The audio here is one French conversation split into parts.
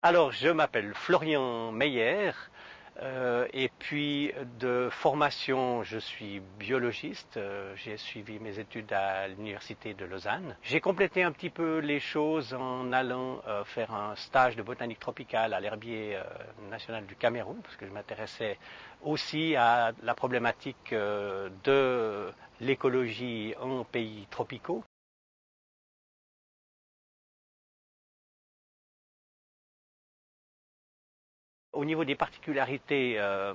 Alors, je m'appelle Florian Meyer. Euh, et puis de formation, je suis biologiste. Euh, j'ai suivi mes études à l'université de Lausanne. J'ai complété un petit peu les choses en allant euh, faire un stage de botanique tropicale à l'herbier national du Cameroun, parce que je m'intéressais aussi à la problématique de l'écologie en pays tropicaux. Au niveau des particularités euh,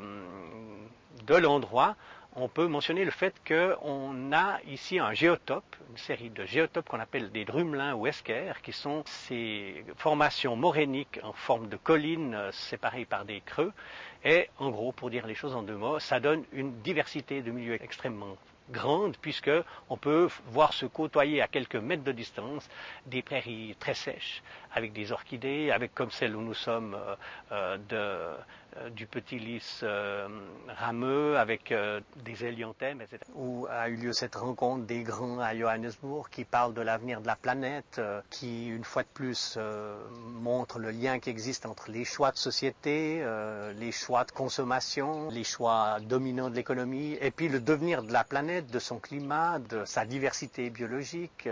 de l'endroit, on peut mentionner le fait qu'on a ici un géotope, une série de géotopes qu'on appelle des drumelins ou esquers, qui sont ces formations moréniques en forme de collines euh, séparées par des creux. Et en gros, pour dire les choses en deux mots, ça donne une diversité de milieux extrêmement grande puisque on peut voir se côtoyer à quelques mètres de distance des prairies très sèches avec des orchidées, avec comme celle où nous sommes euh, euh, de, du petit lys rameux avec des hélianthèmes, etc. Où a eu lieu cette rencontre des grands à Johannesburg qui parlent de l'avenir de la planète, qui une fois de plus montre le lien qui existe entre les choix de société, les choix de consommation, les choix dominants de l'économie et puis le devenir de la planète de son climat, de sa diversité biologique.